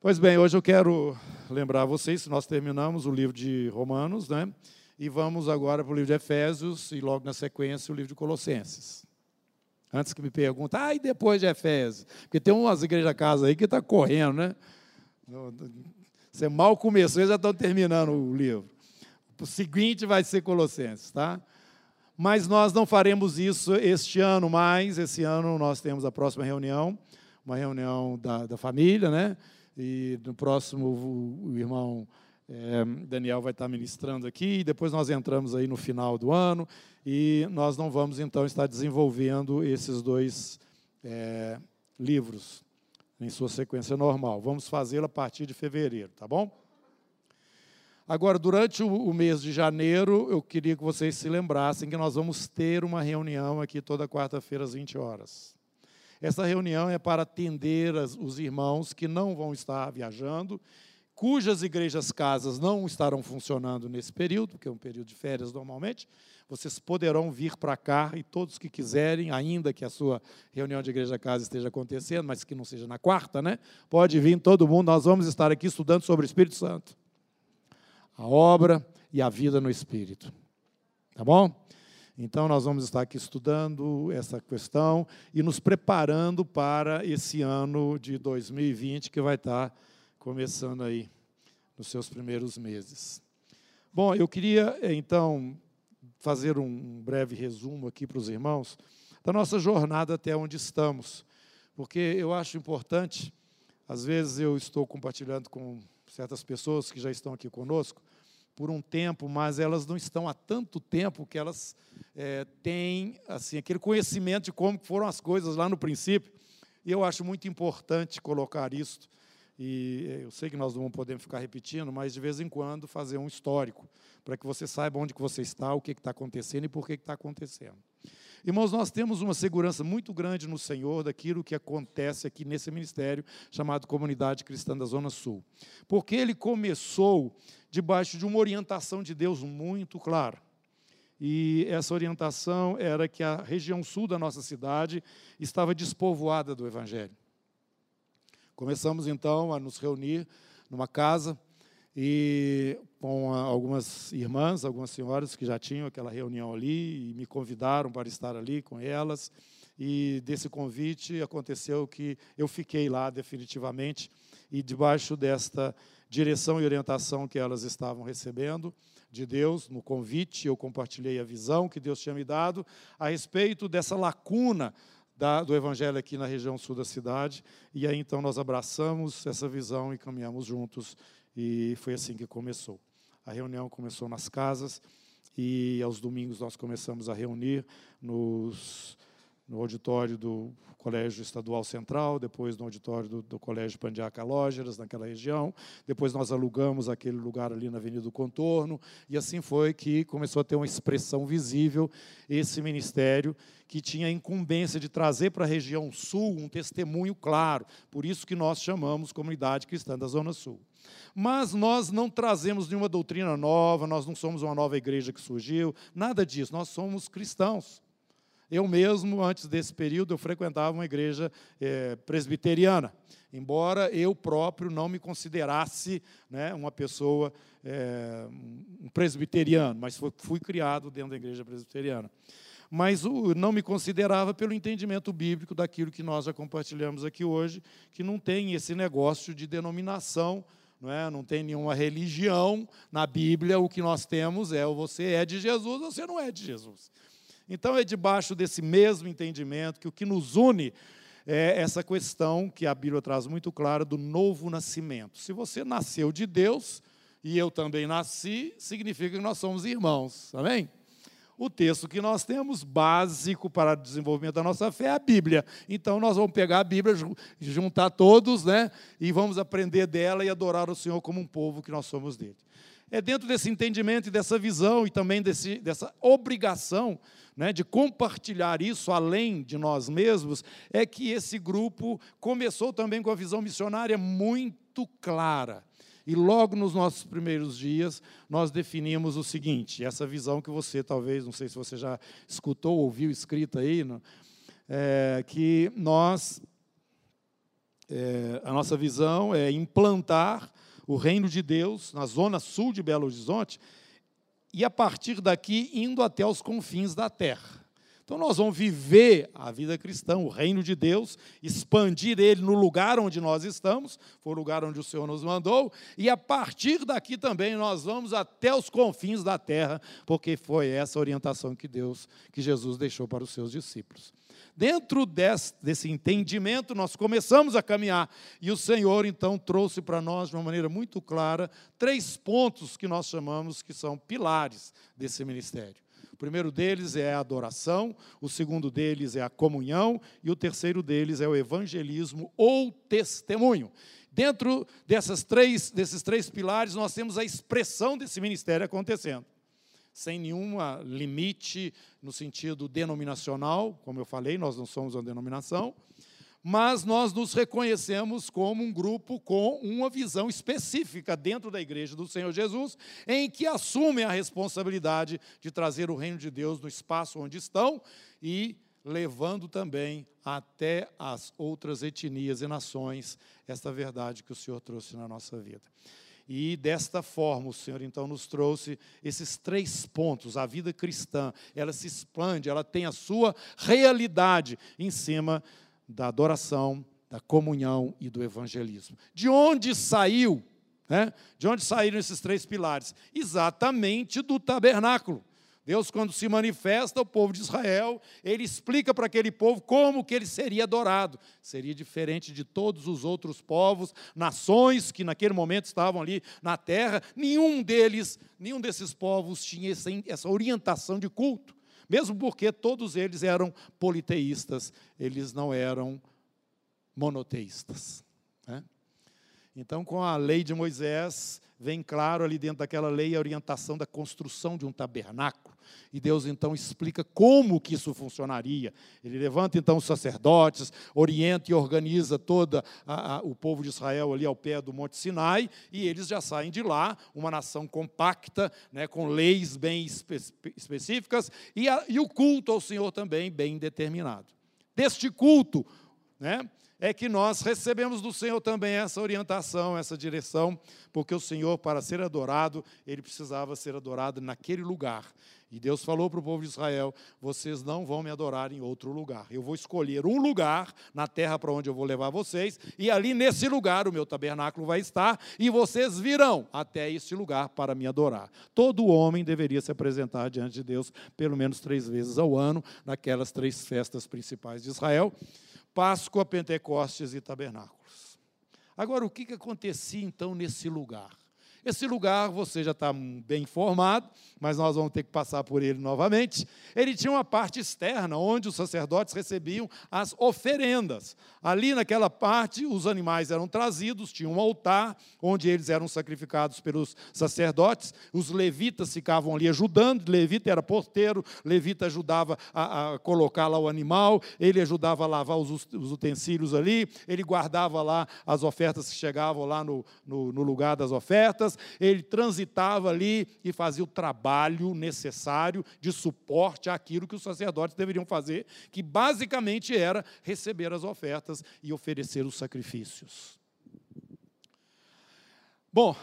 Pois bem, hoje eu quero lembrar vocês, nós terminamos o livro de Romanos, né? E vamos agora para o livro de Efésios e logo na sequência o livro de Colossenses. Antes que me perguntem, ah, e depois de Efésios? Porque tem umas igrejas casa aí que está correndo, né? Você mal começou e já estão terminando o livro. O seguinte vai ser Colossenses, tá? Mas nós não faremos isso este ano mais. Esse ano nós temos a próxima reunião, uma reunião da, da família, né? E no próximo o, irmão é, Daniel vai estar ministrando aqui, e depois nós entramos aí no final do ano, e nós não vamos então estar desenvolvendo esses dois é, livros em sua sequência normal. Vamos fazê-lo a partir de fevereiro, tá bom? Agora, durante o mês de janeiro, eu queria que vocês se lembrassem que nós vamos ter uma reunião aqui toda quarta-feira às 20 horas. Essa reunião é para atender os irmãos que não vão estar viajando, cujas igrejas casas não estarão funcionando nesse período, que é um período de férias normalmente. Vocês poderão vir para cá e todos que quiserem, ainda que a sua reunião de igreja casa esteja acontecendo, mas que não seja na quarta, né? Pode vir todo mundo, nós vamos estar aqui estudando sobre o Espírito Santo. A obra e a vida no Espírito. Tá bom? Então, nós vamos estar aqui estudando essa questão e nos preparando para esse ano de 2020 que vai estar começando aí nos seus primeiros meses. Bom, eu queria então fazer um breve resumo aqui para os irmãos da nossa jornada até onde estamos, porque eu acho importante, às vezes eu estou compartilhando com certas pessoas que já estão aqui conosco, por um tempo, mas elas não estão há tanto tempo que elas é, têm assim aquele conhecimento de como foram as coisas lá no princípio. E eu acho muito importante colocar isso. E é, eu sei que nós não podemos ficar repetindo, mas de vez em quando fazer um histórico, para que você saiba onde que você está, o que está acontecendo e por que está acontecendo. Irmãos, nós temos uma segurança muito grande no Senhor daquilo que acontece aqui nesse ministério chamado Comunidade Cristã da Zona Sul. Porque ele começou debaixo de uma orientação de Deus muito clara. E essa orientação era que a região sul da nossa cidade estava despovoada do Evangelho. Começamos então a nos reunir numa casa e com algumas irmãs, algumas senhoras que já tinham aquela reunião ali e me convidaram para estar ali com elas. E desse convite aconteceu que eu fiquei lá definitivamente e debaixo desta direção e orientação que elas estavam recebendo de Deus, no convite, eu compartilhei a visão que Deus tinha me dado a respeito dessa lacuna da, do Evangelho aqui na região sul da cidade. E aí então nós abraçamos essa visão e caminhamos juntos, e foi assim que começou. A reunião começou nas casas, e aos domingos nós começamos a reunir nos no auditório do Colégio Estadual Central, depois no auditório do, do Colégio Pandiaca Lógeras, naquela região. Depois nós alugamos aquele lugar ali na Avenida do Contorno, e assim foi que começou a ter uma expressão visível esse ministério que tinha a incumbência de trazer para a região sul um testemunho claro. Por isso que nós chamamos Comunidade Cristã da Zona Sul. Mas nós não trazemos nenhuma doutrina nova, nós não somos uma nova igreja que surgiu, nada disso. Nós somos cristãos. Eu mesmo, antes desse período, eu frequentava uma igreja é, presbiteriana, embora eu próprio não me considerasse né, uma pessoa, é, um presbiteriano, mas fui, fui, criado dentro da igreja presbiteriana. Mas o, não me considerava pelo entendimento bíblico daquilo que nós já compartilhamos aqui hoje, que não tem esse negócio de denominação, não, é? não tem nenhuma religião na Bíblia, o que nós temos é ou você é de Jesus ou você não é de Jesus. Então é debaixo desse mesmo entendimento que o que nos une é essa questão que a Bíblia traz muito clara do novo nascimento. Se você nasceu de Deus e eu também nasci, significa que nós somos irmãos. Amém? O texto que nós temos básico para o desenvolvimento da nossa fé é a Bíblia. Então nós vamos pegar a Bíblia, juntar todos, né? E vamos aprender dela e adorar o Senhor como um povo que nós somos dele. É dentro desse entendimento e dessa visão e também desse, dessa obrigação né, de compartilhar isso além de nós mesmos, é que esse grupo começou também com a visão missionária muito clara. E logo nos nossos primeiros dias, nós definimos o seguinte: essa visão que você talvez, não sei se você já escutou, ouviu escrita aí, é, que nós é, a nossa visão é implantar o reino de Deus na zona sul de Belo Horizonte e, a partir daqui, indo até os confins da terra. Então, nós vamos viver a vida cristã, o reino de Deus, expandir ele no lugar onde nós estamos, foi o lugar onde o Senhor nos mandou, e a partir daqui também nós vamos até os confins da terra, porque foi essa orientação que Deus, que Jesus deixou para os seus discípulos. Dentro desse, desse entendimento, nós começamos a caminhar, e o Senhor então trouxe para nós, de uma maneira muito clara, três pontos que nós chamamos que são pilares desse ministério. Primeiro deles é a adoração, o segundo deles é a comunhão e o terceiro deles é o evangelismo ou testemunho. Dentro dessas três, desses três pilares, nós temos a expressão desse ministério acontecendo. Sem nenhum limite no sentido denominacional, como eu falei, nós não somos uma denominação mas nós nos reconhecemos como um grupo com uma visão específica dentro da igreja do Senhor Jesus, em que assumem a responsabilidade de trazer o reino de Deus no espaço onde estão e levando também até as outras etnias e nações esta verdade que o Senhor trouxe na nossa vida. E desta forma o Senhor então nos trouxe esses três pontos. A vida cristã, ela se expande, ela tem a sua realidade em cima da adoração, da comunhão e do evangelismo. De onde saiu? Né? De onde saíram esses três pilares? Exatamente do tabernáculo. Deus, quando se manifesta ao povo de Israel, ele explica para aquele povo como que ele seria adorado. Seria diferente de todos os outros povos, nações que naquele momento estavam ali na terra. Nenhum deles, nenhum desses povos tinha essa orientação de culto mesmo porque todos eles eram politeístas, eles não eram monoteístas. Né? Então, com a lei de Moisés, vem claro ali dentro daquela lei a orientação da construção de um tabernáculo. E Deus então explica como que isso funcionaria. Ele levanta então os sacerdotes, orienta e organiza todo o povo de Israel ali ao pé do Monte Sinai, e eles já saem de lá, uma nação compacta, né, com leis bem espe específicas, e, a, e o culto ao Senhor também bem determinado. Deste culto, né, é que nós recebemos do Senhor também essa orientação, essa direção, porque o Senhor, para ser adorado, ele precisava ser adorado naquele lugar. E Deus falou para o povo de Israel: vocês não vão me adorar em outro lugar. Eu vou escolher um lugar na terra para onde eu vou levar vocês, e ali nesse lugar o meu tabernáculo vai estar, e vocês virão até este lugar para me adorar. Todo homem deveria se apresentar diante de Deus pelo menos três vezes ao ano, naquelas três festas principais de Israel. Páscoa, Pentecostes e Tabernáculos. Agora, o que, que acontecia então nesse lugar? Esse lugar você já está bem informado, mas nós vamos ter que passar por ele novamente. Ele tinha uma parte externa, onde os sacerdotes recebiam as oferendas. Ali naquela parte, os animais eram trazidos, tinha um altar, onde eles eram sacrificados pelos sacerdotes. Os levitas ficavam ali ajudando, levita era porteiro, levita ajudava a, a colocar lá o animal, ele ajudava a lavar os, os, utensílios ali, ele guardava lá as ofertas que chegavam lá no, no, no lugar das ofertas ele transitava ali e fazia o trabalho necessário de suporte àquilo que os sacerdotes deveriam fazer, que basicamente era receber as ofertas e oferecer os sacrifícios. Bom,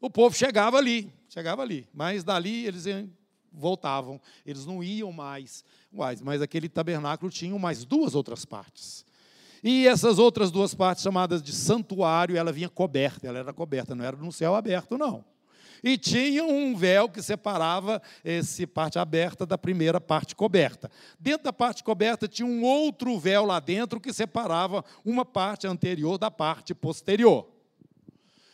o povo chegava ali, chegava ali, mas dali eles voltavam, eles não iam mais. Mas aquele tabernáculo tinha mais duas outras partes. E essas outras duas partes, chamadas de santuário, ela vinha coberta, ela era coberta, não era no céu aberto, não. E tinha um véu que separava essa parte aberta da primeira parte coberta. Dentro da parte coberta tinha um outro véu lá dentro que separava uma parte anterior da parte posterior.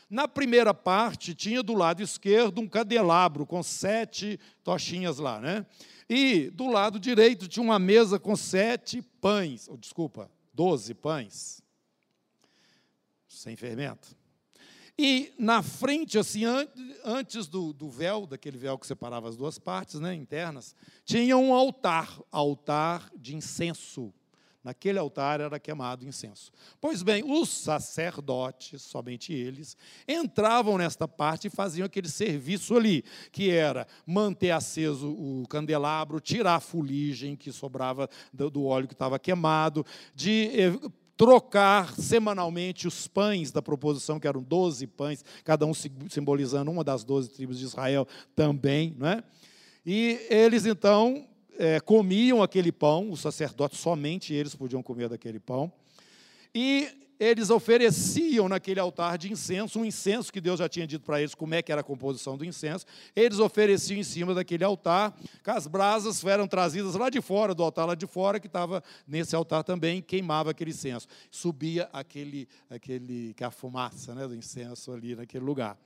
Na primeira parte, tinha do lado esquerdo um candelabro com sete tochinhas lá, né? E do lado direito tinha uma mesa com sete pães, oh, desculpa, doze pães, sem fermento. E na frente, assim, antes do, do, véu, daquele véu que separava as duas partes né, internas, tinha um altar, altar de incenso. Naquele altar era queimado incenso. Pois bem, os sacerdotes, somente eles, entravam nesta parte e faziam aquele serviço ali, que era manter aceso o candelabro, tirar a fuligem que sobrava do óleo que estava queimado, de trocar semanalmente os pães da proposição, que eram 12 pães, cada um simbolizando uma das 12 tribos de Israel também. Não é? E eles então é, comiam aquele pão, os sacerdotes, somente eles podiam comer daquele pão. E eles ofereciam naquele altar de incenso, um incenso que Deus já tinha dito para eles como é que era a composição do incenso. Eles ofereciam em cima daquele altar, que as brasas eram trazidas lá de fora, do altar lá de fora, que estava nesse altar também, queimava aquele incenso. Subia aquele, aquele, a fumaça né, do incenso ali naquele lugar.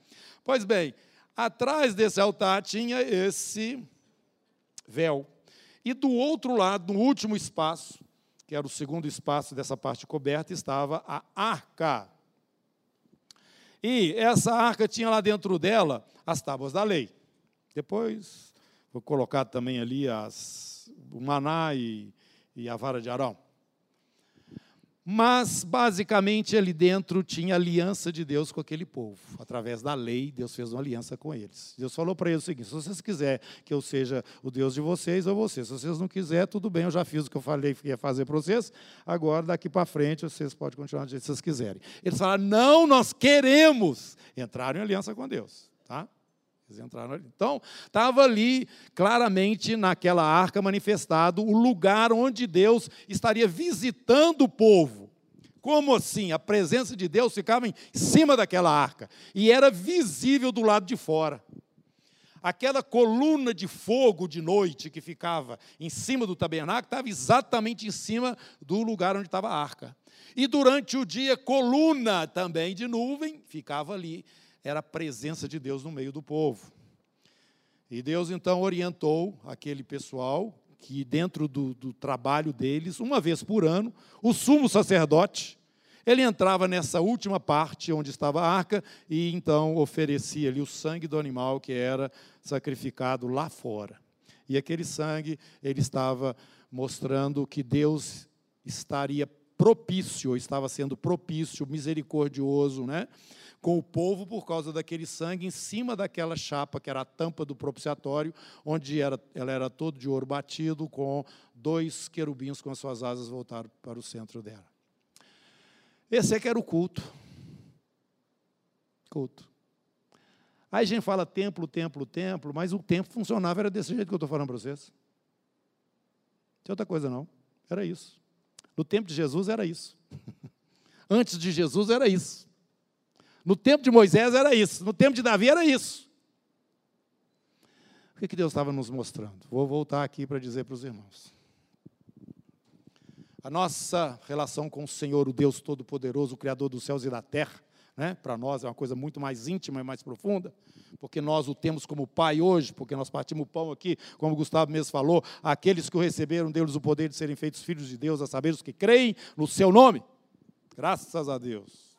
Pois bem, atrás desse altar tinha esse véu. E do outro lado, no último espaço, que era o segundo espaço dessa parte coberta, estava a arca. E essa arca tinha lá dentro dela as tábuas da lei. Depois foi colocado também ali as, o maná e, e a vara de Arão. Mas, basicamente, ali dentro tinha aliança de Deus com aquele povo. Através da lei, Deus fez uma aliança com eles. Deus falou para eles o seguinte: se vocês quiserem que eu seja o Deus de vocês, ou vocês. Se vocês não quiserem, tudo bem, eu já fiz o que eu falei que ia fazer para vocês. Agora, daqui para frente, vocês podem continuar do jeito que vocês quiserem. Eles falaram: não, nós queremos. Entraram em aliança com Deus. Tá? Entraram ali. Então, estava ali, claramente, naquela arca manifestado, o lugar onde Deus estaria visitando o povo. Como assim? A presença de Deus ficava em cima daquela arca e era visível do lado de fora. Aquela coluna de fogo de noite que ficava em cima do tabernáculo estava exatamente em cima do lugar onde estava a arca. E durante o dia, coluna também de nuvem ficava ali era a presença de Deus no meio do povo. E Deus então orientou aquele pessoal que, dentro do, do trabalho deles, uma vez por ano, o sumo sacerdote, ele entrava nessa última parte onde estava a arca e então oferecia ali o sangue do animal que era sacrificado lá fora. E aquele sangue, ele estava mostrando que Deus estaria propício, estava sendo propício, misericordioso, né? Com o povo por causa daquele sangue em cima daquela chapa que era a tampa do propiciatório, onde era, ela era todo de ouro batido, com dois querubins com as suas asas voltadas para o centro dela. Esse é que era o culto. Culto. Aí a gente fala templo, templo, templo, mas o templo funcionava, era desse jeito que eu estou falando para vocês. Não tinha outra coisa não. Era isso. No tempo de Jesus era isso. Antes de Jesus era isso. No tempo de Moisés era isso, no tempo de Davi era isso. O que Deus estava nos mostrando? Vou voltar aqui para dizer para os irmãos. A nossa relação com o Senhor, o Deus Todo-Poderoso, o Criador dos céus e da terra, né, para nós é uma coisa muito mais íntima e mais profunda, porque nós o temos como Pai hoje, porque nós partimos o pão aqui, como o Gustavo mesmo falou, aqueles que o receberam, deles o poder de serem feitos filhos de Deus, a saber os que creem no seu nome. Graças a Deus.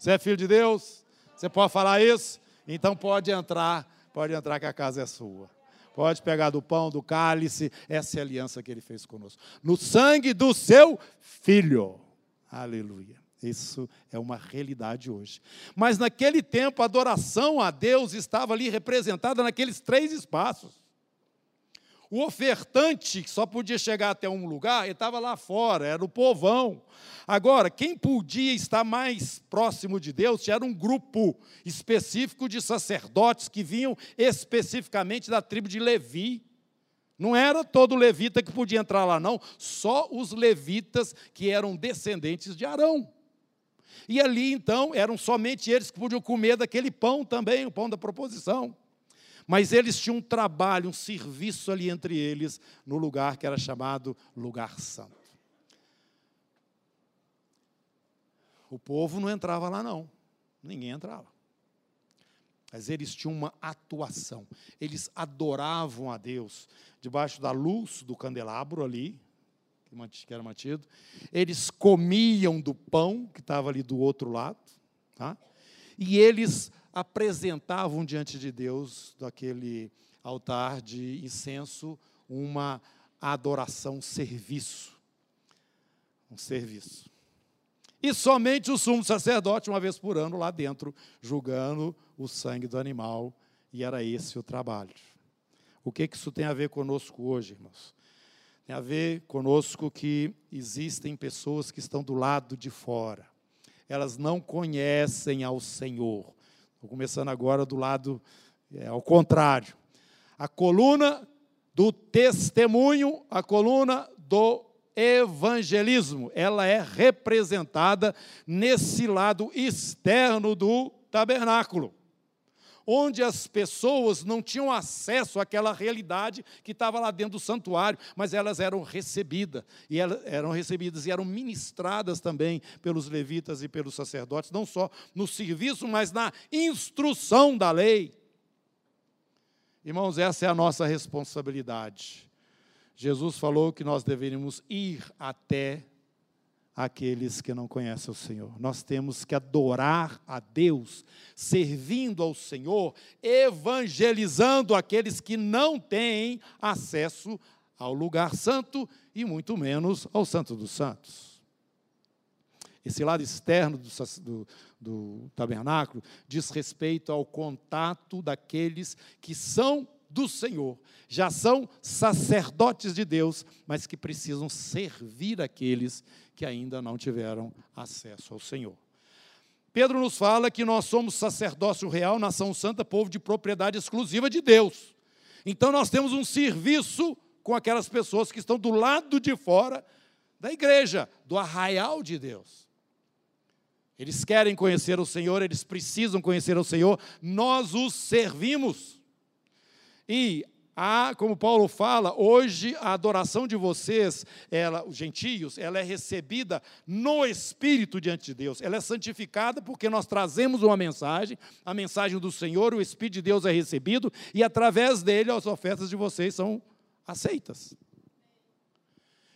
Você é filho de Deus? Você pode falar isso? Então pode entrar, pode entrar que a casa é sua. Pode pegar do pão, do cálice, essa é a aliança que ele fez conosco. No sangue do seu filho. Aleluia. Isso é uma realidade hoje. Mas naquele tempo, a adoração a Deus estava ali representada naqueles três espaços. O ofertante, que só podia chegar até um lugar, ele estava lá fora, era o povão. Agora, quem podia estar mais próximo de Deus era um grupo específico de sacerdotes que vinham especificamente da tribo de Levi. Não era todo levita que podia entrar lá, não, só os levitas que eram descendentes de Arão. E ali, então, eram somente eles que podiam comer daquele pão também, o pão da proposição. Mas eles tinham um trabalho, um serviço ali entre eles, no lugar que era chamado Lugar Santo. O povo não entrava lá, não. Ninguém entrava. Mas eles tinham uma atuação. Eles adoravam a Deus debaixo da luz do candelabro ali, que era mantido. Eles comiam do pão que estava ali do outro lado. Tá? E eles apresentavam diante de Deus, daquele altar de incenso, uma adoração, um serviço. Um serviço. E somente o sumo sacerdote, uma vez por ano, lá dentro, julgando o sangue do animal, e era esse o trabalho. O que, que isso tem a ver conosco hoje, irmãos? tem a ver conosco que existem pessoas que estão do lado de fora. Elas não conhecem ao Senhor. Estou começando agora do lado é, ao contrário. A coluna do testemunho, a coluna do evangelismo, ela é representada nesse lado externo do tabernáculo onde as pessoas não tinham acesso àquela realidade que estava lá dentro do santuário, mas elas eram recebidas, e elas eram recebidas e eram ministradas também pelos levitas e pelos sacerdotes, não só no serviço, mas na instrução da lei. Irmãos, essa é a nossa responsabilidade. Jesus falou que nós deveríamos ir até aqueles que não conhecem o Senhor. Nós temos que adorar a Deus, servindo ao Senhor, evangelizando aqueles que não têm acesso ao lugar santo e muito menos ao Santo dos Santos. Esse lado externo do, do, do tabernáculo diz respeito ao contato daqueles que são do Senhor, já são sacerdotes de Deus, mas que precisam servir aqueles que ainda não tiveram acesso ao Senhor. Pedro nos fala que nós somos sacerdócio real, nação santa, povo de propriedade exclusiva de Deus. Então nós temos um serviço com aquelas pessoas que estão do lado de fora da igreja, do arraial de Deus. Eles querem conhecer o Senhor, eles precisam conhecer o Senhor, nós os servimos. E há, como Paulo fala, hoje a adoração de vocês, ela, os gentios, ela é recebida no Espírito diante de Deus. Ela é santificada porque nós trazemos uma mensagem, a mensagem do Senhor, o Espírito de Deus é recebido e através dele as ofertas de vocês são aceitas.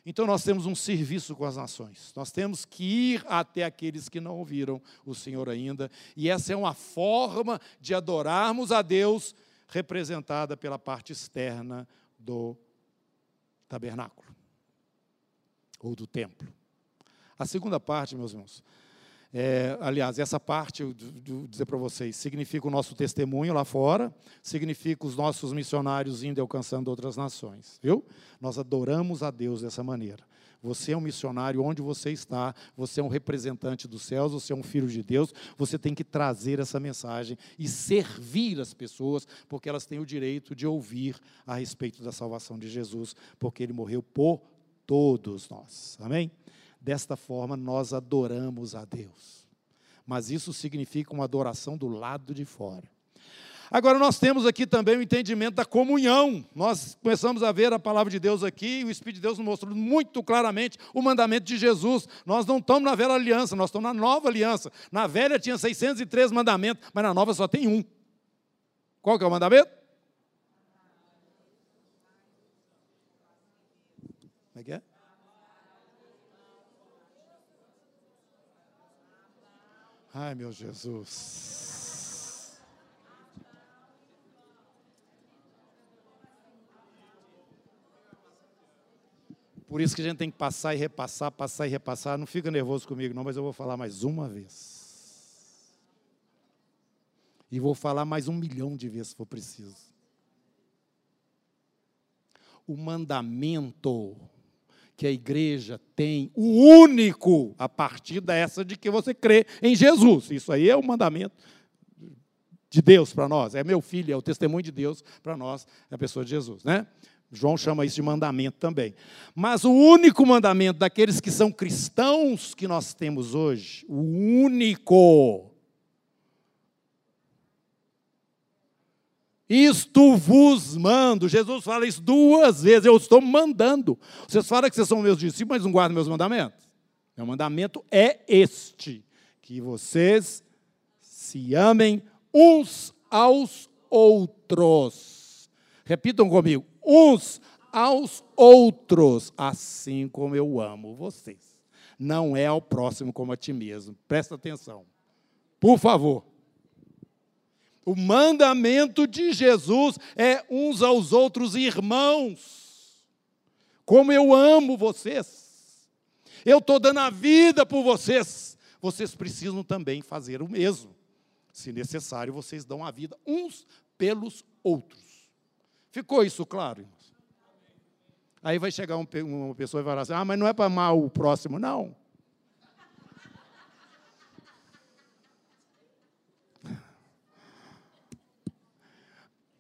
Então nós temos um serviço com as nações. Nós temos que ir até aqueles que não ouviram o Senhor ainda, e essa é uma forma de adorarmos a Deus representada pela parte externa do tabernáculo ou do templo. A segunda parte, meus irmãos, é, aliás, essa parte, eu vou dizer para vocês, significa o nosso testemunho lá fora, significa os nossos missionários indo e alcançando outras nações, viu? Nós adoramos a Deus dessa maneira. Você é um missionário onde você está, você é um representante dos céus, você é um filho de Deus, você tem que trazer essa mensagem e servir as pessoas, porque elas têm o direito de ouvir a respeito da salvação de Jesus, porque ele morreu por todos nós. Amém? Desta forma, nós adoramos a Deus. Mas isso significa uma adoração do lado de fora. Agora, nós temos aqui também o entendimento da comunhão. Nós começamos a ver a palavra de Deus aqui, e o Espírito de Deus nos mostrou muito claramente o mandamento de Jesus. Nós não estamos na velha aliança, nós estamos na nova aliança. Na velha tinha 603 mandamentos, mas na nova só tem um. Qual que é o mandamento? Como é que é? Ai, meu Jesus. Por isso que a gente tem que passar e repassar, passar e repassar. Não fica nervoso comigo, não, mas eu vou falar mais uma vez. E vou falar mais um milhão de vezes se for preciso. O mandamento que a igreja tem, o único, a partir dessa de que você crê em Jesus. Isso aí é o mandamento de Deus para nós. É meu filho, é o testemunho de Deus para nós, é a pessoa de Jesus, né? João chama isso de mandamento também. Mas o único mandamento daqueles que são cristãos que nós temos hoje, o único. Isto vos mando. Jesus fala isso duas vezes. Eu estou mandando. Vocês falam que vocês são meus discípulos, mas não guardam meus mandamentos. Meu mandamento é este: que vocês se amem uns aos outros. Repitam comigo: uns aos outros, assim como eu amo vocês. Não é ao próximo como a ti mesmo. Presta atenção. Por favor. O mandamento de Jesus é uns aos outros irmãos. Como eu amo vocês. Eu estou dando a vida por vocês. Vocês precisam também fazer o mesmo. Se necessário, vocês dão a vida uns pelos outros. Ficou isso claro, irmãos? Aí vai chegar um, uma pessoa e falar assim: ah, mas não é para amar o próximo, não.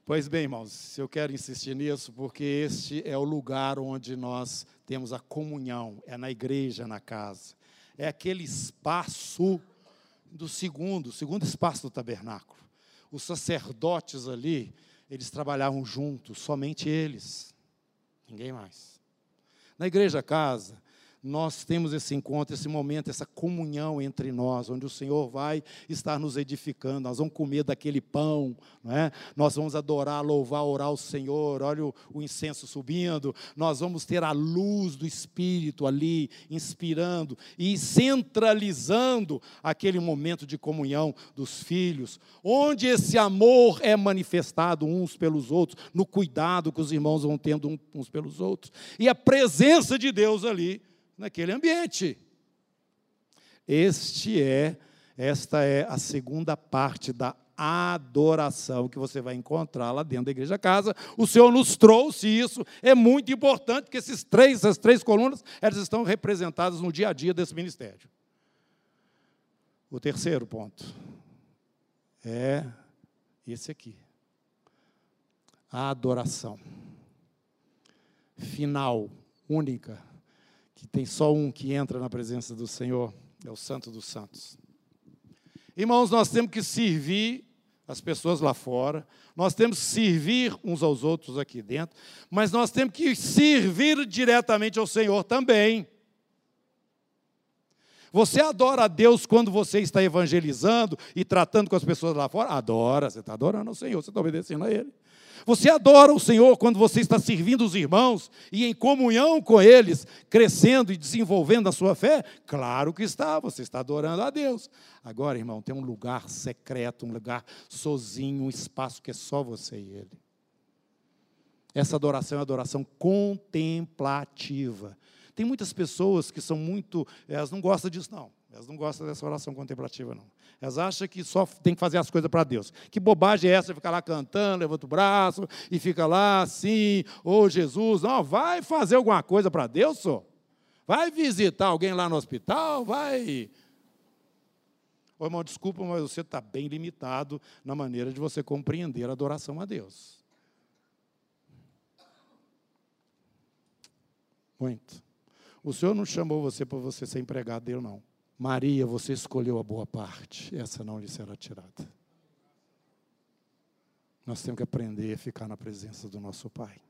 Pois bem, irmãos, eu quero insistir nisso porque este é o lugar onde nós temos a comunhão, é na igreja, na casa. É aquele espaço do segundo, segundo espaço do tabernáculo. Os sacerdotes ali, eles trabalhavam juntos, somente eles, ninguém mais. Na igreja casa, nós temos esse encontro, esse momento, essa comunhão entre nós, onde o Senhor vai estar nos edificando, nós vamos comer daquele pão, é? nós vamos adorar, louvar, orar o Senhor, olha o, o incenso subindo, nós vamos ter a luz do Espírito ali, inspirando e centralizando aquele momento de comunhão dos filhos, onde esse amor é manifestado uns pelos outros, no cuidado que os irmãos vão tendo uns pelos outros, e a presença de Deus ali naquele ambiente. Este é, esta é a segunda parte da adoração que você vai encontrar lá dentro da igreja casa. O Senhor nos trouxe isso, é muito importante que esses três, essas três colunas, elas estão representadas no dia a dia desse ministério. O terceiro ponto é esse aqui. A adoração final, única, que tem só um que entra na presença do Senhor, é o Santo dos Santos. Irmãos, nós temos que servir as pessoas lá fora, nós temos que servir uns aos outros aqui dentro, mas nós temos que servir diretamente ao Senhor também. Você adora a Deus quando você está evangelizando e tratando com as pessoas lá fora? Adora, você está adorando ao Senhor, você está obedecendo a Ele. Você adora o Senhor quando você está servindo os irmãos e em comunhão com eles, crescendo e desenvolvendo a sua fé? Claro que está, você está adorando a Deus. Agora, irmão, tem um lugar secreto, um lugar sozinho, um espaço que é só você e ele. Essa adoração é adoração contemplativa. Tem muitas pessoas que são muito, elas não gostam disso, não. Elas não gostam dessa oração contemplativa, não. Elas acham que só tem que fazer as coisas para Deus. Que bobagem é essa? Ficar lá cantando, levanta o braço e fica lá assim, ô oh, Jesus. Não, vai fazer alguma coisa para Deus, só. Vai visitar alguém lá no hospital, vai. Ô irmão, desculpa, mas você está bem limitado na maneira de você compreender a adoração a Deus. Muito. O Senhor não chamou você para você ser empregado dele, não. Maria, você escolheu a boa parte, essa não lhe será tirada. Nós temos que aprender a ficar na presença do nosso Pai.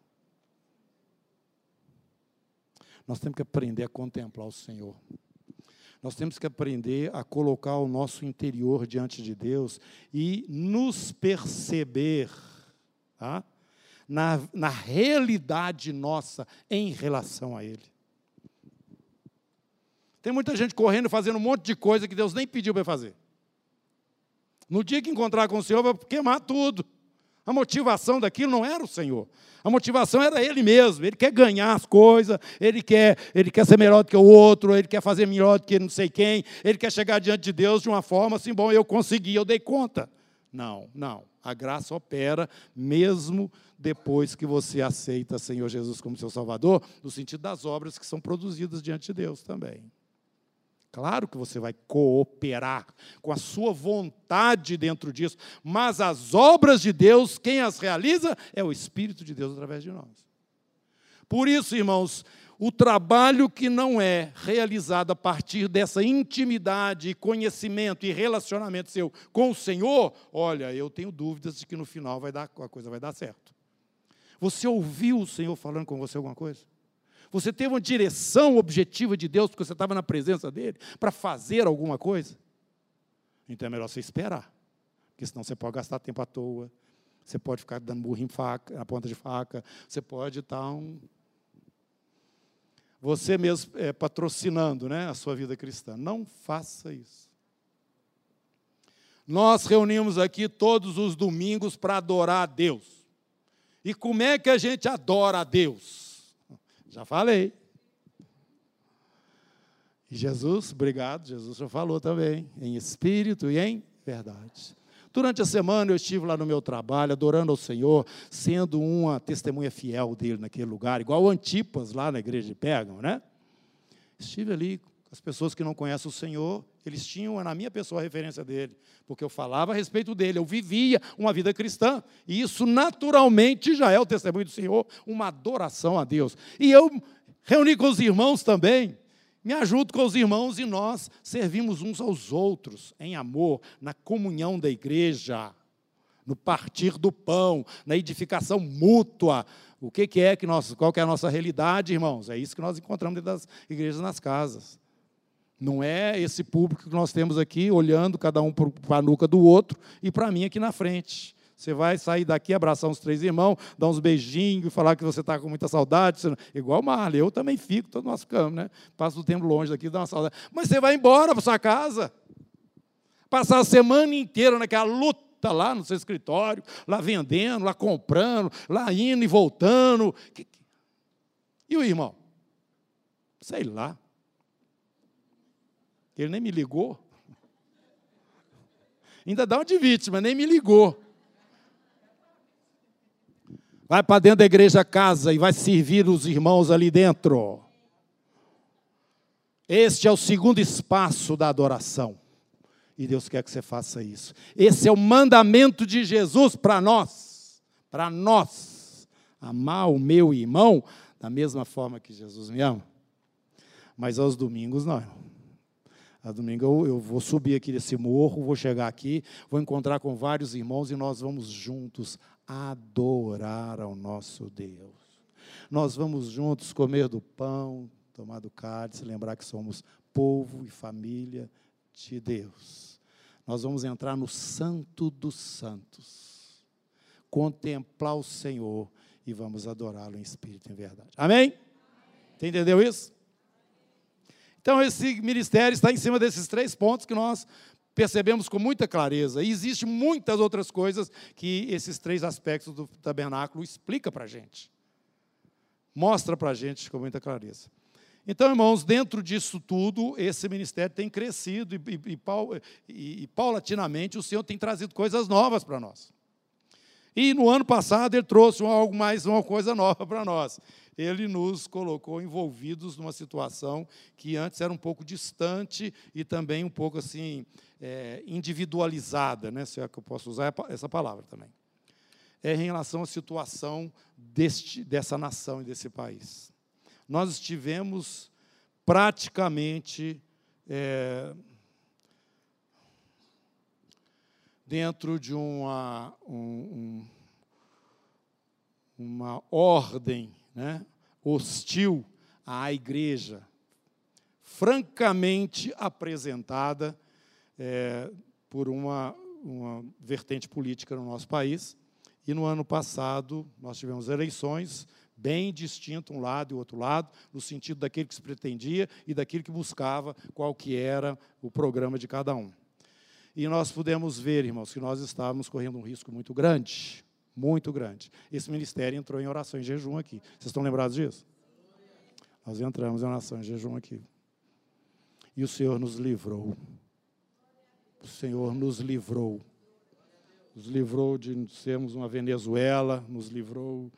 Nós temos que aprender a contemplar o Senhor. Nós temos que aprender a colocar o nosso interior diante de Deus e nos perceber tá? na, na realidade nossa em relação a Ele. Tem muita gente correndo, fazendo um monte de coisa que Deus nem pediu para fazer. No dia que encontrar com o Senhor, vai queimar tudo. A motivação daquilo não era o Senhor. A motivação era ele mesmo. Ele quer ganhar as coisas, ele quer, ele quer ser melhor do que o outro, ele quer fazer melhor do que não sei quem, ele quer chegar diante de Deus de uma forma assim, bom, eu consegui, eu dei conta. Não, não. A graça opera mesmo depois que você aceita Senhor Jesus como seu Salvador, no sentido das obras que são produzidas diante de Deus também. Claro que você vai cooperar com a sua vontade dentro disso, mas as obras de Deus, quem as realiza é o Espírito de Deus através de nós. Por isso, irmãos, o trabalho que não é realizado a partir dessa intimidade, conhecimento e relacionamento seu com o Senhor, olha, eu tenho dúvidas de que no final vai dar, a coisa vai dar certo. Você ouviu o Senhor falando com você alguma coisa? Você teve uma direção objetiva de Deus, porque você estava na presença dele, para fazer alguma coisa? Então é melhor você esperar. Porque senão você pode gastar tempo à toa. Você pode ficar dando burro em faca, na ponta de faca. Você pode estar um. Você mesmo é, patrocinando né, a sua vida cristã. Não faça isso. Nós reunimos aqui todos os domingos para adorar a Deus. E como é que a gente adora a Deus? Já falei. E Jesus, obrigado, Jesus já falou também, em espírito e em verdade. Durante a semana eu estive lá no meu trabalho, adorando ao Senhor, sendo uma testemunha fiel dele naquele lugar, igual o Antipas lá na igreja de Pérgamo, né? Estive ali as pessoas que não conhecem o Senhor, eles tinham na minha pessoa a referência dele, porque eu falava a respeito dele, eu vivia uma vida cristã, e isso naturalmente já é o testemunho do Senhor, uma adoração a Deus. E eu reuni com os irmãos também, me ajudo com os irmãos e nós servimos uns aos outros em amor, na comunhão da igreja, no partir do pão, na edificação mútua. O que, que é que nós, qual que é a nossa realidade, irmãos? É isso que nós encontramos dentro das igrejas nas casas. Não é esse público que nós temos aqui, olhando cada um para a nuca do outro e para mim aqui na frente. Você vai sair daqui, abraçar uns três irmãos, dar uns beijinhos, falar que você está com muita saudade. Igual Marley, eu também fico, todos nós ficamos, né? Passo o tempo longe daqui, dá uma saudade. Mas você vai embora para sua casa. Passar a semana inteira naquela luta lá no seu escritório, lá vendendo, lá comprando, lá indo e voltando. E o irmão? Sei lá. Ele nem me ligou. Ainda dá um de vítima, nem me ligou. Vai para dentro da igreja casa e vai servir os irmãos ali dentro. Este é o segundo espaço da adoração. E Deus quer que você faça isso. Esse é o mandamento de Jesus para nós. Para nós. Amar o meu irmão da mesma forma que Jesus me ama. Mas aos domingos não. A domingo eu, eu vou subir aqui desse morro, vou chegar aqui, vou encontrar com vários irmãos e nós vamos juntos adorar ao nosso Deus. Nós vamos juntos comer do pão, tomar do cálice, lembrar que somos povo e família de Deus. Nós vamos entrar no Santo dos Santos, contemplar o Senhor e vamos adorá-lo em espírito e em verdade. Amém? Você entendeu isso? Então, esse ministério está em cima desses três pontos que nós percebemos com muita clareza. E existem muitas outras coisas que esses três aspectos do tabernáculo explica para a gente. Mostra para a gente com muita clareza. Então, irmãos, dentro disso tudo, esse ministério tem crescido e, e, e, paulatinamente o Senhor tem trazido coisas novas para nós. E no ano passado ele trouxe algo mais, uma coisa nova para nós. Ele nos colocou envolvidos numa situação que antes era um pouco distante e também um pouco assim é, individualizada, né? Se é que eu posso usar essa palavra também. É em relação à situação deste, dessa nação e desse país. Nós estivemos praticamente é, dentro de uma, um, uma ordem né, hostil à igreja, francamente apresentada é, por uma, uma vertente política no nosso país. E no ano passado nós tivemos eleições bem distinto um lado e outro lado, no sentido daquele que se pretendia e daquele que buscava qual que era o programa de cada um. E nós pudemos ver, irmãos, que nós estávamos correndo um risco muito grande, muito grande. Esse ministério entrou em oração em jejum aqui. Vocês estão lembrados disso? Nós entramos em oração em jejum aqui. E o Senhor nos livrou. O Senhor nos livrou. Nos livrou de sermos uma Venezuela, nos livrou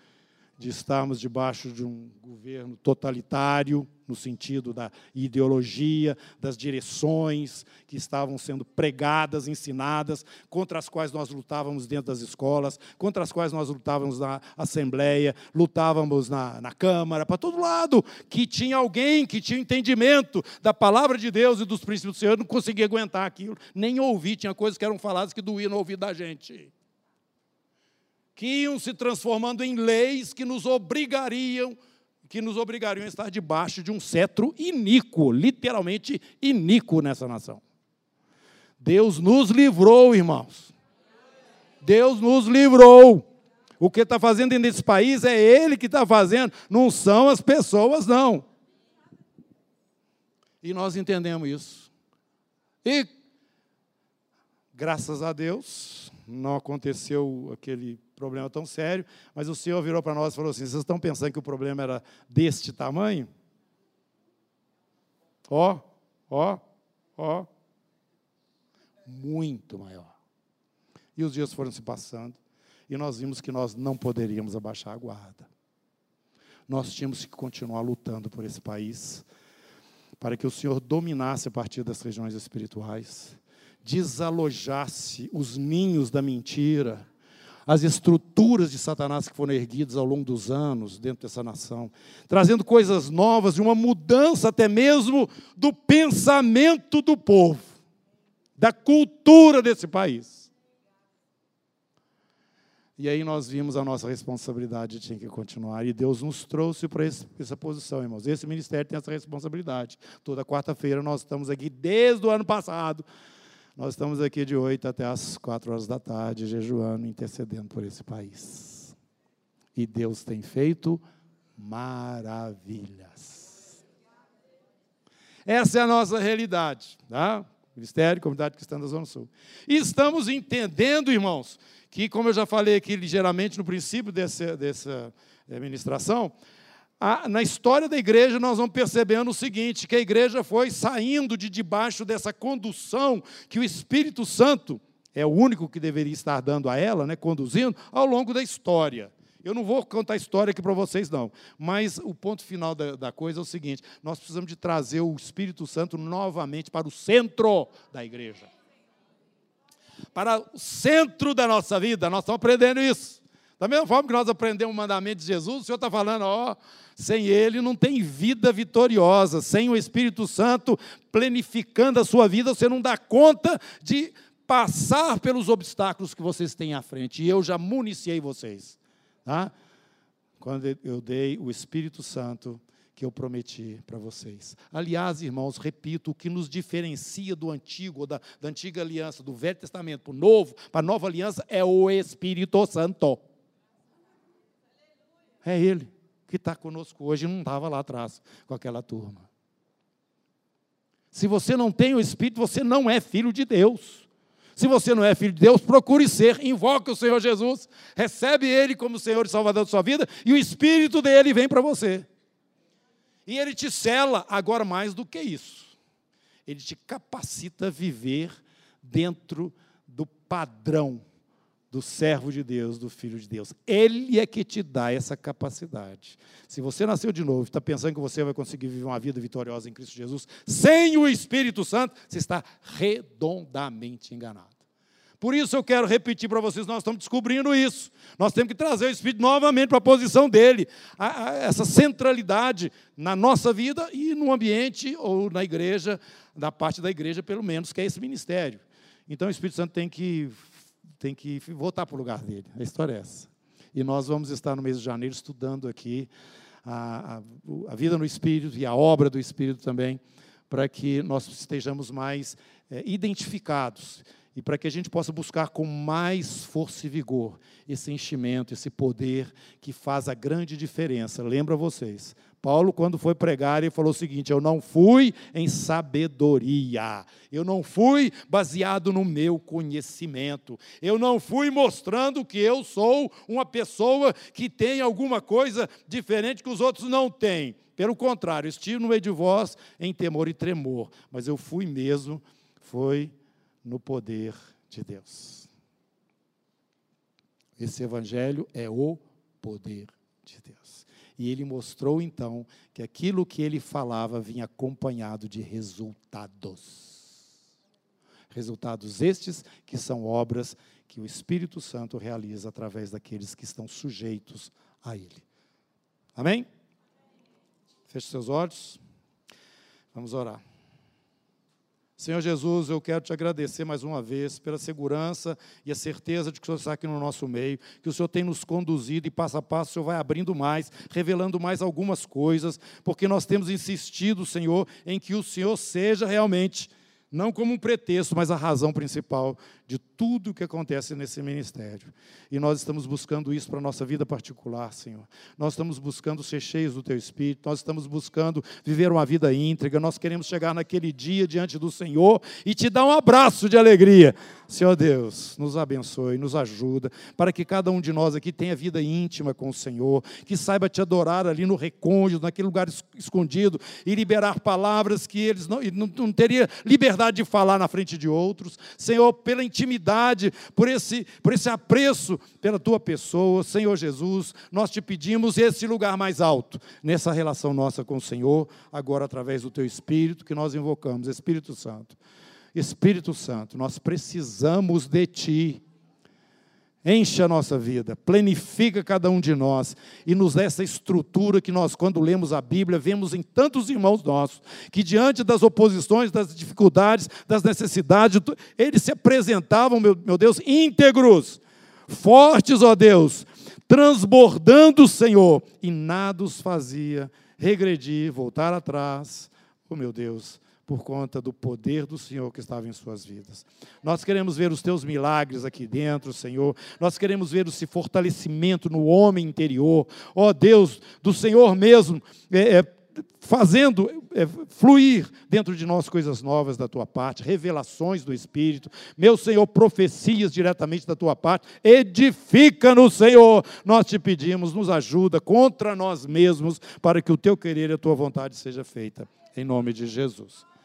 de estarmos debaixo de um governo totalitário, no sentido da ideologia, das direções que estavam sendo pregadas, ensinadas, contra as quais nós lutávamos dentro das escolas, contra as quais nós lutávamos na Assembleia, lutávamos na, na Câmara, para todo lado, que tinha alguém que tinha entendimento da palavra de Deus e dos princípios do Senhor, não conseguia aguentar aquilo, nem ouvir, tinha coisas que eram faladas que doíam no ouvido da gente que iam se transformando em leis que nos obrigariam que nos obrigariam a estar debaixo de um cetro iníquo, literalmente iníquo nessa nação. Deus nos livrou, irmãos. Deus nos livrou. O que está fazendo nesse país é Ele que está fazendo, não são as pessoas, não. E nós entendemos isso. E, graças a Deus, não aconteceu aquele problema tão sério, mas o Senhor virou para nós e falou assim: vocês estão pensando que o problema era deste tamanho? Ó, ó, ó. Muito maior. E os dias foram se passando, e nós vimos que nós não poderíamos abaixar a guarda. Nós tínhamos que continuar lutando por esse país, para que o Senhor dominasse a partir das regiões espirituais, desalojasse os ninhos da mentira, as estruturas de Satanás que foram erguidas ao longo dos anos dentro dessa nação, trazendo coisas novas e uma mudança até mesmo do pensamento do povo, da cultura desse país. E aí nós vimos a nossa responsabilidade tinha que continuar. E Deus nos trouxe para essa posição, irmãos. Esse ministério tem essa responsabilidade. Toda quarta-feira nós estamos aqui desde o ano passado nós estamos aqui de 8 até as 4 horas da tarde, jejuando, intercedendo por esse país. E Deus tem feito maravilhas. Essa é a nossa realidade, tá? Ministério, Comunidade Cristã da Zona Sul. E estamos entendendo, irmãos, que, como eu já falei aqui ligeiramente no princípio dessa, dessa eh, ministração, a, na história da igreja, nós vamos percebendo o seguinte: que a igreja foi saindo de debaixo dessa condução que o Espírito Santo é o único que deveria estar dando a ela, né, conduzindo, ao longo da história. Eu não vou contar a história aqui para vocês, não. Mas o ponto final da, da, coisa é o seguinte: nós precisamos de trazer o Espírito Santo novamente para o centro da igreja. Para o centro da nossa vida. Nós estamos aprendendo isso. Da mesma forma que nós aprendemos o mandamento de Jesus, o Senhor está falando, ó, sem Ele não tem vida vitoriosa, sem o Espírito Santo planificando a sua vida, você não dá conta de passar pelos obstáculos que vocês têm à frente. E eu já municiei vocês, tá? Quando eu dei o Espírito Santo que eu prometi para vocês. Aliás, irmãos, repito, o que nos diferencia do antigo, da, da antiga aliança, do Velho Testamento para o novo, para a nova aliança, é o Espírito Santo. É Ele que está conosco hoje e não estava lá atrás com aquela turma. Se você não tem o Espírito, você não é filho de Deus. Se você não é filho de Deus, procure ser, invoque o Senhor Jesus, recebe Ele como Senhor e Salvador da sua vida, e o Espírito dele vem para você. E Ele te cela, agora mais do que isso. Ele te capacita a viver dentro do padrão do servo de Deus, do filho de Deus. Ele é que te dá essa capacidade. Se você nasceu de novo está pensando que você vai conseguir viver uma vida vitoriosa em Cristo Jesus, sem o Espírito Santo, você está redondamente enganado. Por isso eu quero repetir para vocês, nós estamos descobrindo isso. Nós temos que trazer o Espírito novamente para a posição dele, a, a, essa centralidade na nossa vida e no ambiente ou na igreja, da parte da igreja, pelo menos, que é esse ministério. Então o Espírito Santo tem que tem que voltar para o lugar dele. A história é essa. E nós vamos estar no mês de janeiro estudando aqui a, a, a vida no Espírito e a obra do Espírito também, para que nós estejamos mais é, identificados e para que a gente possa buscar com mais força e vigor esse enchimento, esse poder que faz a grande diferença. Lembra vocês, Paulo, quando foi pregar, ele falou o seguinte: Eu não fui em sabedoria, eu não fui baseado no meu conhecimento, eu não fui mostrando que eu sou uma pessoa que tem alguma coisa diferente que os outros não têm. Pelo contrário, estive no meio de vós em temor e tremor, mas eu fui mesmo, foi no poder de Deus. Esse evangelho é o poder de Deus. E ele mostrou então que aquilo que ele falava vinha acompanhado de resultados. Resultados estes que são obras que o Espírito Santo realiza através daqueles que estão sujeitos a ele. Amém? Feche seus olhos. Vamos orar. Senhor Jesus, eu quero te agradecer mais uma vez pela segurança e a certeza de que o Senhor está aqui no nosso meio, que o Senhor tem nos conduzido e passo a passo o Senhor vai abrindo mais, revelando mais algumas coisas, porque nós temos insistido, Senhor, em que o Senhor seja realmente, não como um pretexto, mas a razão principal de tudo o que acontece nesse ministério. E nós estamos buscando isso para a nossa vida particular, Senhor. Nós estamos buscando ser cheios do Teu Espírito, nós estamos buscando viver uma vida íntegra, nós queremos chegar naquele dia diante do Senhor e te dar um abraço de alegria. Senhor Deus, nos abençoe, nos ajuda, para que cada um de nós aqui tenha vida íntima com o Senhor, que saiba te adorar ali no recôndito, naquele lugar escondido, e liberar palavras que eles não, não, não teriam liberdade de falar na frente de outros. Senhor, pela intimidade, por esse, por esse apreço pela tua pessoa, Senhor Jesus. Nós te pedimos esse lugar mais alto nessa relação nossa com o Senhor, agora através do teu Espírito que nós invocamos, Espírito Santo. Espírito Santo, nós precisamos de ti. Enche a nossa vida, planifica cada um de nós e nos dê essa estrutura que nós, quando lemos a Bíblia, vemos em tantos irmãos nossos, que diante das oposições, das dificuldades, das necessidades, eles se apresentavam, meu, Deus, íntegros, fortes, ó Deus, transbordando, Senhor, e nada os fazia regredir, voltar atrás, oh meu Deus, por conta do poder do Senhor que estava em suas vidas. Nós queremos ver os teus milagres aqui dentro, Senhor. Nós queremos ver esse fortalecimento no homem interior. Ó oh, Deus, do Senhor mesmo, é, é, fazendo é, fluir dentro de nós coisas novas da tua parte, revelações do Espírito. Meu Senhor, profecias diretamente da tua parte. Edifica-nos, Senhor. Nós te pedimos, nos ajuda contra nós mesmos, para que o teu querer e a tua vontade seja feita. Em nome de Jesus.